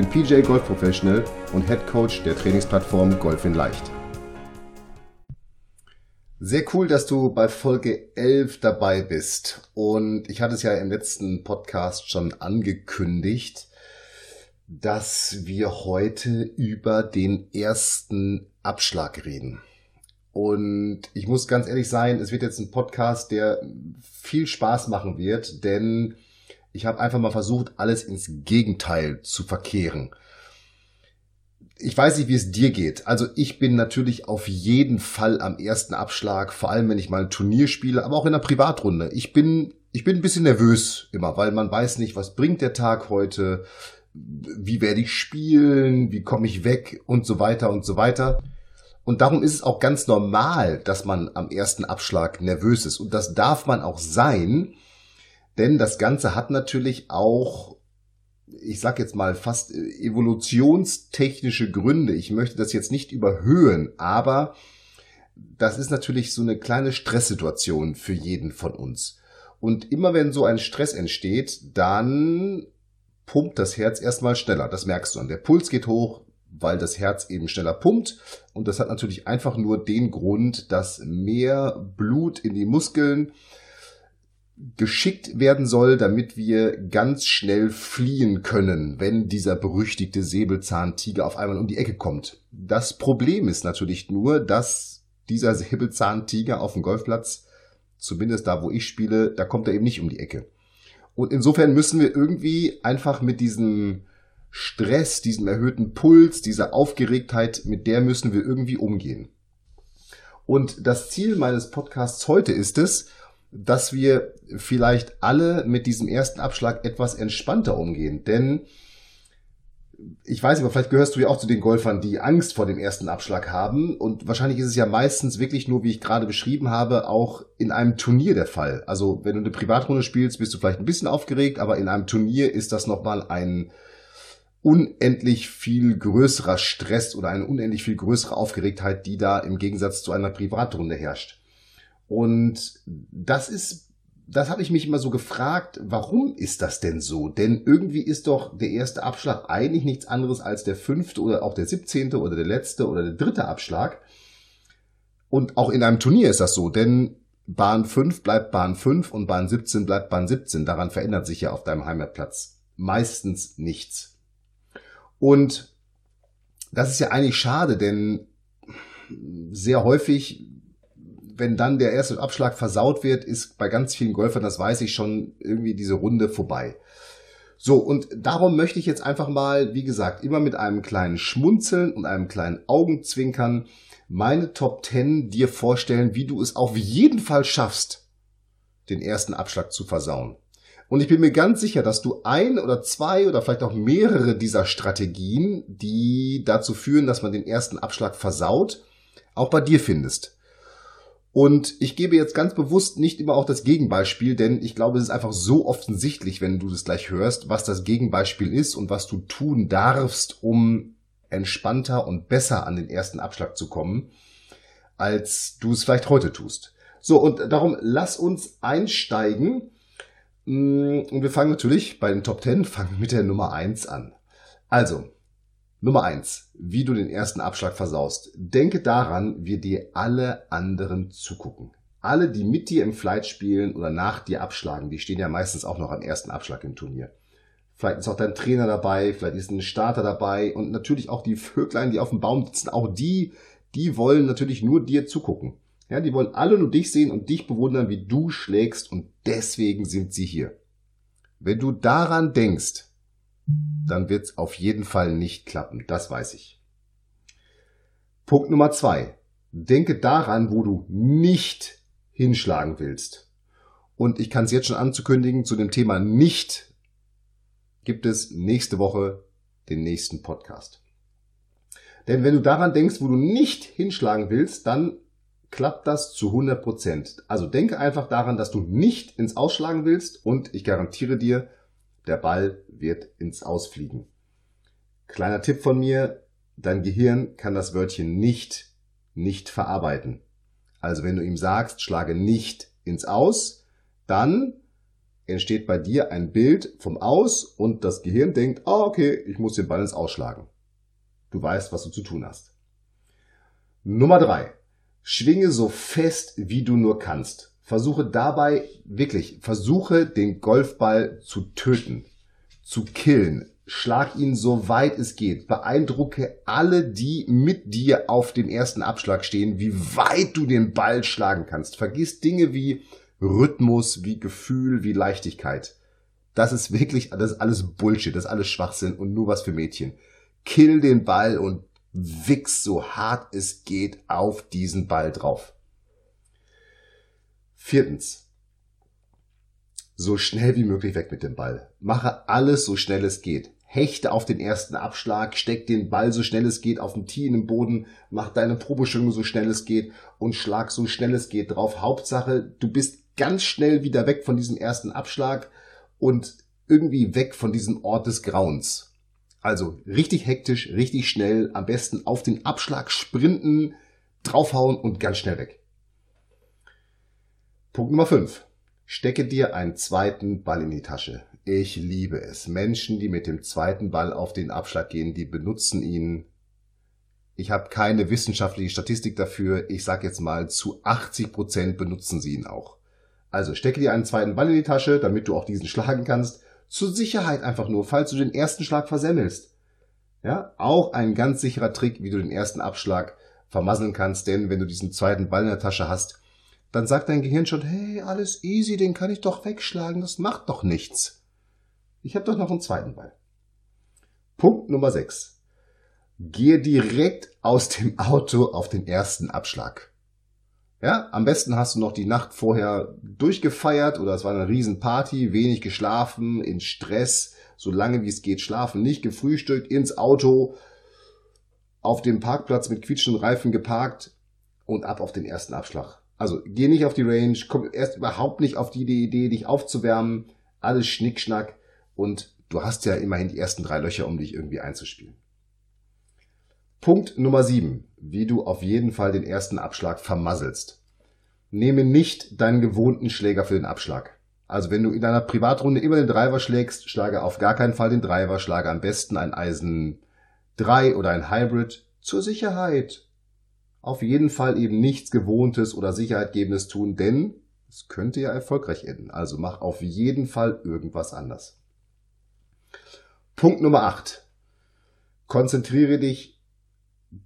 bin PJ Golf Professional und Head Coach der Trainingsplattform Golf in Leicht. Sehr cool, dass du bei Folge 11 dabei bist. Und ich hatte es ja im letzten Podcast schon angekündigt, dass wir heute über den ersten Abschlag reden. Und ich muss ganz ehrlich sein, es wird jetzt ein Podcast, der viel Spaß machen wird, denn ich habe einfach mal versucht, alles ins Gegenteil zu verkehren ich weiß nicht, wie es dir geht. Also ich bin natürlich auf jeden Fall am ersten Abschlag, vor allem wenn ich mal ein Turnier spiele, aber auch in einer Privatrunde. Ich bin, ich bin ein bisschen nervös immer, weil man weiß nicht, was bringt der Tag heute, wie werde ich spielen, wie komme ich weg und so weiter und so weiter. Und darum ist es auch ganz normal, dass man am ersten Abschlag nervös ist. Und das darf man auch sein, denn das Ganze hat natürlich auch ich sag jetzt mal fast äh, evolutionstechnische Gründe. Ich möchte das jetzt nicht überhöhen, aber das ist natürlich so eine kleine Stresssituation für jeden von uns. Und immer wenn so ein Stress entsteht, dann pumpt das Herz erstmal schneller. Das merkst du an. Der Puls geht hoch, weil das Herz eben schneller pumpt. Und das hat natürlich einfach nur den Grund, dass mehr Blut in die Muskeln geschickt werden soll, damit wir ganz schnell fliehen können, wenn dieser berüchtigte Säbelzahntiger auf einmal um die Ecke kommt. Das Problem ist natürlich nur, dass dieser Säbelzahntiger auf dem Golfplatz, zumindest da, wo ich spiele, da kommt er eben nicht um die Ecke. Und insofern müssen wir irgendwie einfach mit diesem Stress, diesem erhöhten Puls, dieser Aufgeregtheit, mit der müssen wir irgendwie umgehen. Und das Ziel meines Podcasts heute ist es, dass wir vielleicht alle mit diesem ersten Abschlag etwas entspannter umgehen. Denn ich weiß aber vielleicht gehörst du ja auch zu den Golfern, die Angst vor dem ersten Abschlag haben. Und wahrscheinlich ist es ja meistens wirklich nur, wie ich gerade beschrieben habe, auch in einem Turnier der Fall. Also wenn du eine Privatrunde spielst, bist du vielleicht ein bisschen aufgeregt, aber in einem Turnier ist das nochmal ein unendlich viel größerer Stress oder eine unendlich viel größere Aufgeregtheit, die da im Gegensatz zu einer Privatrunde herrscht. Und das ist, das habe ich mich immer so gefragt, warum ist das denn so? Denn irgendwie ist doch der erste Abschlag eigentlich nichts anderes als der fünfte oder auch der siebzehnte oder der letzte oder der dritte Abschlag. Und auch in einem Turnier ist das so, denn Bahn 5 bleibt Bahn 5 und Bahn 17 bleibt Bahn 17. Daran verändert sich ja auf deinem Heimatplatz meistens nichts. Und das ist ja eigentlich schade, denn sehr häufig wenn dann der erste Abschlag versaut wird, ist bei ganz vielen Golfern, das weiß ich schon, irgendwie diese Runde vorbei. So, und darum möchte ich jetzt einfach mal, wie gesagt, immer mit einem kleinen Schmunzeln und einem kleinen Augenzwinkern meine Top 10 dir vorstellen, wie du es auf jeden Fall schaffst, den ersten Abschlag zu versauen. Und ich bin mir ganz sicher, dass du ein oder zwei oder vielleicht auch mehrere dieser Strategien, die dazu führen, dass man den ersten Abschlag versaut, auch bei dir findest. Und ich gebe jetzt ganz bewusst nicht immer auch das Gegenbeispiel, denn ich glaube, es ist einfach so offensichtlich, wenn du das gleich hörst, was das Gegenbeispiel ist und was du tun darfst, um entspannter und besser an den ersten Abschlag zu kommen, als du es vielleicht heute tust. So, und darum lass uns einsteigen. Mm, und wir fangen natürlich bei den Top 10, fangen mit der Nummer 1 an. Also, Nummer eins, wie du den ersten Abschlag versaust. Denke daran, wie dir alle anderen zugucken. Alle, die mit dir im Flight spielen oder nach dir abschlagen, die stehen ja meistens auch noch am ersten Abschlag im Turnier. Vielleicht ist auch dein Trainer dabei, vielleicht ist ein Starter dabei und natürlich auch die Vöglein, die auf dem Baum sitzen, auch die, die wollen natürlich nur dir zugucken. Ja, die wollen alle nur dich sehen und dich bewundern, wie du schlägst und deswegen sind sie hier. Wenn du daran denkst, dann wird es auf jeden Fall nicht klappen. Das weiß ich. Punkt Nummer zwei. Denke daran, wo du nicht hinschlagen willst. Und ich kann es jetzt schon anzukündigen, zu dem Thema nicht gibt es nächste Woche den nächsten Podcast. Denn wenn du daran denkst, wo du nicht hinschlagen willst, dann klappt das zu 100 Prozent. Also denke einfach daran, dass du nicht ins Ausschlagen willst und ich garantiere dir, der Ball wird ins Ausfliegen. Kleiner Tipp von mir, dein Gehirn kann das Wörtchen nicht nicht verarbeiten. Also wenn du ihm sagst, schlage nicht ins Aus, dann entsteht bei dir ein Bild vom Aus und das Gehirn denkt, ah, okay, ich muss den Ball ins Ausschlagen. Du weißt, was du zu tun hast. Nummer drei. Schwinge so fest, wie du nur kannst. Versuche dabei, wirklich, versuche den Golfball zu töten, zu killen. Schlag ihn so weit es geht. Beeindrucke alle, die mit dir auf dem ersten Abschlag stehen, wie weit du den Ball schlagen kannst. Vergiss Dinge wie Rhythmus, wie Gefühl, wie Leichtigkeit. Das ist wirklich, das ist alles Bullshit, das ist alles Schwachsinn und nur was für Mädchen. Kill den Ball und wichs so hart es geht auf diesen Ball drauf. Viertens. So schnell wie möglich weg mit dem Ball. Mache alles so schnell es geht. Hechte auf den ersten Abschlag, steck den Ball so schnell es geht auf dem Tee in den Boden, mach deine Probeschwingung so schnell es geht und schlag so schnell es geht drauf. Hauptsache, du bist ganz schnell wieder weg von diesem ersten Abschlag und irgendwie weg von diesem Ort des Grauens. Also richtig hektisch, richtig schnell, am besten auf den Abschlag sprinten, draufhauen und ganz schnell weg. Punkt Nummer 5. Stecke dir einen zweiten Ball in die Tasche. Ich liebe es. Menschen, die mit dem zweiten Ball auf den Abschlag gehen, die benutzen ihn. Ich habe keine wissenschaftliche Statistik dafür. Ich sage jetzt mal, zu 80 Prozent benutzen sie ihn auch. Also stecke dir einen zweiten Ball in die Tasche, damit du auch diesen schlagen kannst zur Sicherheit einfach nur, falls du den ersten Schlag versemmelst. Ja, auch ein ganz sicherer Trick, wie du den ersten Abschlag vermasseln kannst, denn wenn du diesen zweiten Ball in der Tasche hast, dann sagt dein Gehirn schon, hey, alles easy, den kann ich doch wegschlagen, das macht doch nichts. Ich habe doch noch einen zweiten Ball. Punkt Nummer 6. Gehe direkt aus dem Auto auf den ersten Abschlag. Ja, am besten hast du noch die Nacht vorher durchgefeiert oder es war eine Riesenparty, wenig geschlafen, in Stress, so lange wie es geht schlafen, nicht gefrühstückt, ins Auto, auf dem Parkplatz mit quietschenden Reifen geparkt und ab auf den ersten Abschlag. Also geh nicht auf die Range, komm erst überhaupt nicht auf die Idee, dich aufzuwärmen, alles Schnickschnack und du hast ja immerhin die ersten drei Löcher, um dich irgendwie einzuspielen. Punkt Nummer 7. Wie du auf jeden Fall den ersten Abschlag vermasselst. Nehme nicht deinen gewohnten Schläger für den Abschlag. Also wenn du in deiner Privatrunde immer den Driver schlägst, schlage auf gar keinen Fall den Driver, schlage am besten ein Eisen 3 oder ein Hybrid zur Sicherheit. Auf jeden Fall eben nichts Gewohntes oder Sicherheitgebendes tun, denn es könnte ja erfolgreich enden. Also mach auf jeden Fall irgendwas anders. Punkt Nummer 8. Konzentriere dich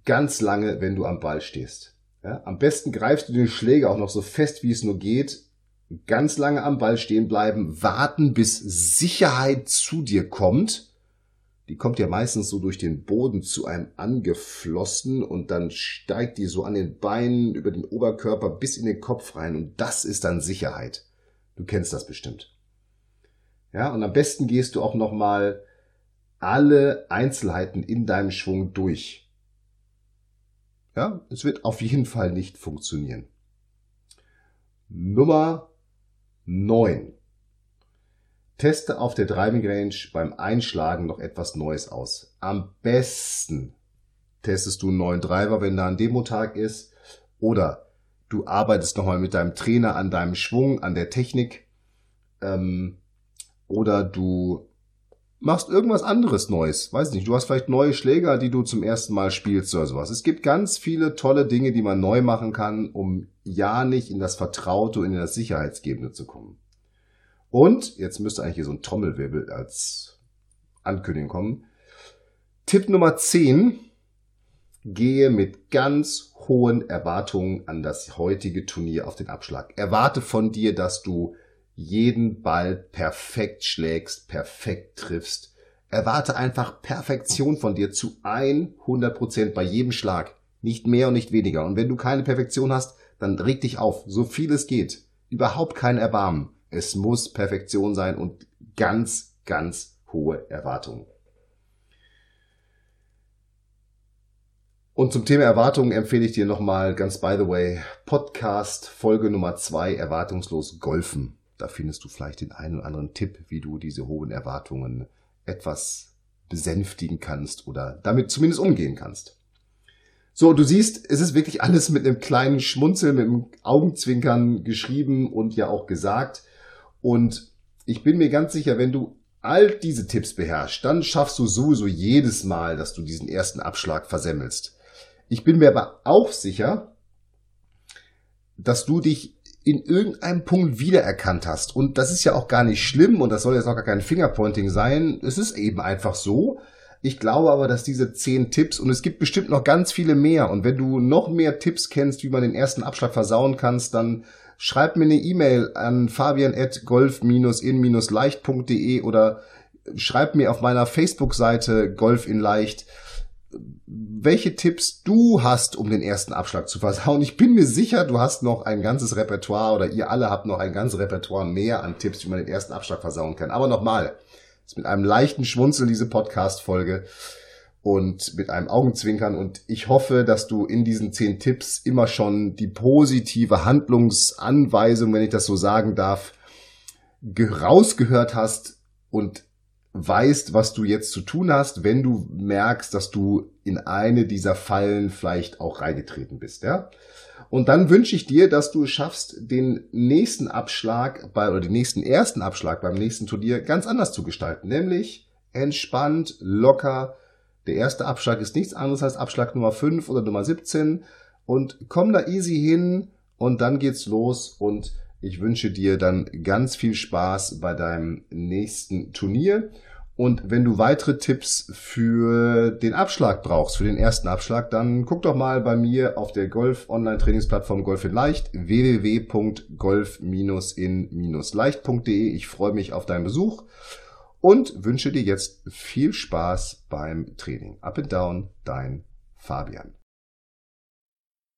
ganz lange, wenn du am Ball stehst. Ja, am besten greifst du den Schläger auch noch so fest, wie es nur geht. Ganz lange am Ball stehen bleiben, warten, bis Sicherheit zu dir kommt. Die kommt ja meistens so durch den Boden zu einem angeflossen und dann steigt die so an den Beinen über den Oberkörper bis in den Kopf rein und das ist dann Sicherheit. Du kennst das bestimmt. Ja, und am besten gehst du auch nochmal alle Einzelheiten in deinem Schwung durch. Ja, es wird auf jeden Fall nicht funktionieren. Nummer 9. Teste auf der Driving Range beim Einschlagen noch etwas Neues aus. Am besten testest du einen neuen Driver, wenn da ein Demo-Tag ist. Oder du arbeitest nochmal mit deinem Trainer an deinem Schwung, an der Technik. Ähm, oder du machst irgendwas anderes Neues. Weiß nicht, du hast vielleicht neue Schläger, die du zum ersten Mal spielst oder sowas. Es gibt ganz viele tolle Dinge, die man neu machen kann, um ja nicht in das Vertraute und in das Sicherheitsgebende zu kommen. Und, jetzt müsste eigentlich hier so ein Trommelwirbel als Ankündigung kommen. Tipp Nummer 10. Gehe mit ganz hohen Erwartungen an das heutige Turnier auf den Abschlag. Erwarte von dir, dass du jeden Ball perfekt schlägst, perfekt triffst. Erwarte einfach Perfektion von dir zu 100 Prozent bei jedem Schlag. Nicht mehr und nicht weniger. Und wenn du keine Perfektion hast, dann reg dich auf, so viel es geht. Überhaupt kein Erbarmen. Es muss Perfektion sein und ganz, ganz hohe Erwartungen. Und zum Thema Erwartungen empfehle ich dir nochmal ganz by the way Podcast Folge Nummer zwei Erwartungslos Golfen. Da findest du vielleicht den einen oder anderen Tipp, wie du diese hohen Erwartungen etwas besänftigen kannst oder damit zumindest umgehen kannst. So, du siehst, es ist wirklich alles mit einem kleinen Schmunzel, mit einem Augenzwinkern geschrieben und ja auch gesagt. Und ich bin mir ganz sicher, wenn du all diese Tipps beherrschst, dann schaffst du sowieso jedes Mal, dass du diesen ersten Abschlag versemmelst. Ich bin mir aber auch sicher, dass du dich in irgendeinem Punkt wiedererkannt hast. Und das ist ja auch gar nicht schlimm und das soll jetzt auch gar kein Fingerpointing sein. Es ist eben einfach so. Ich glaube aber, dass diese zehn Tipps und es gibt bestimmt noch ganz viele mehr. Und wenn du noch mehr Tipps kennst, wie man den ersten Abschlag versauen kannst, dann schreib mir eine E-Mail an fabian.golf-in-leicht.de oder schreib mir auf meiner Facebook-Seite Golf in Leicht, welche Tipps du hast, um den ersten Abschlag zu versauen. Ich bin mir sicher, du hast noch ein ganzes Repertoire oder ihr alle habt noch ein ganzes Repertoire mehr an Tipps, wie man den ersten Abschlag versauen kann. Aber nochmal, ist mit einem leichten Schmunzel diese Podcast-Folge und mit einem Augenzwinkern. Und ich hoffe, dass du in diesen zehn Tipps immer schon die positive Handlungsanweisung, wenn ich das so sagen darf, rausgehört hast und weißt, was du jetzt zu tun hast, wenn du merkst, dass du in eine dieser Fallen vielleicht auch reingetreten bist, ja? Und dann wünsche ich dir, dass du es schaffst, den nächsten Abschlag bei, oder den nächsten ersten Abschlag beim nächsten Turnier ganz anders zu gestalten, nämlich entspannt, locker, der erste Abschlag ist nichts anderes als Abschlag Nummer 5 oder Nummer 17 und komm da easy hin und dann geht's los und ich wünsche dir dann ganz viel Spaß bei deinem nächsten Turnier. Und wenn du weitere Tipps für den Abschlag brauchst, für den ersten Abschlag, dann guck doch mal bei mir auf der Golf Online Trainingsplattform Golf in Leicht www.golf-in-leicht.de. Ich freue mich auf deinen Besuch und wünsche dir jetzt viel Spaß beim Training. Up and down, dein Fabian.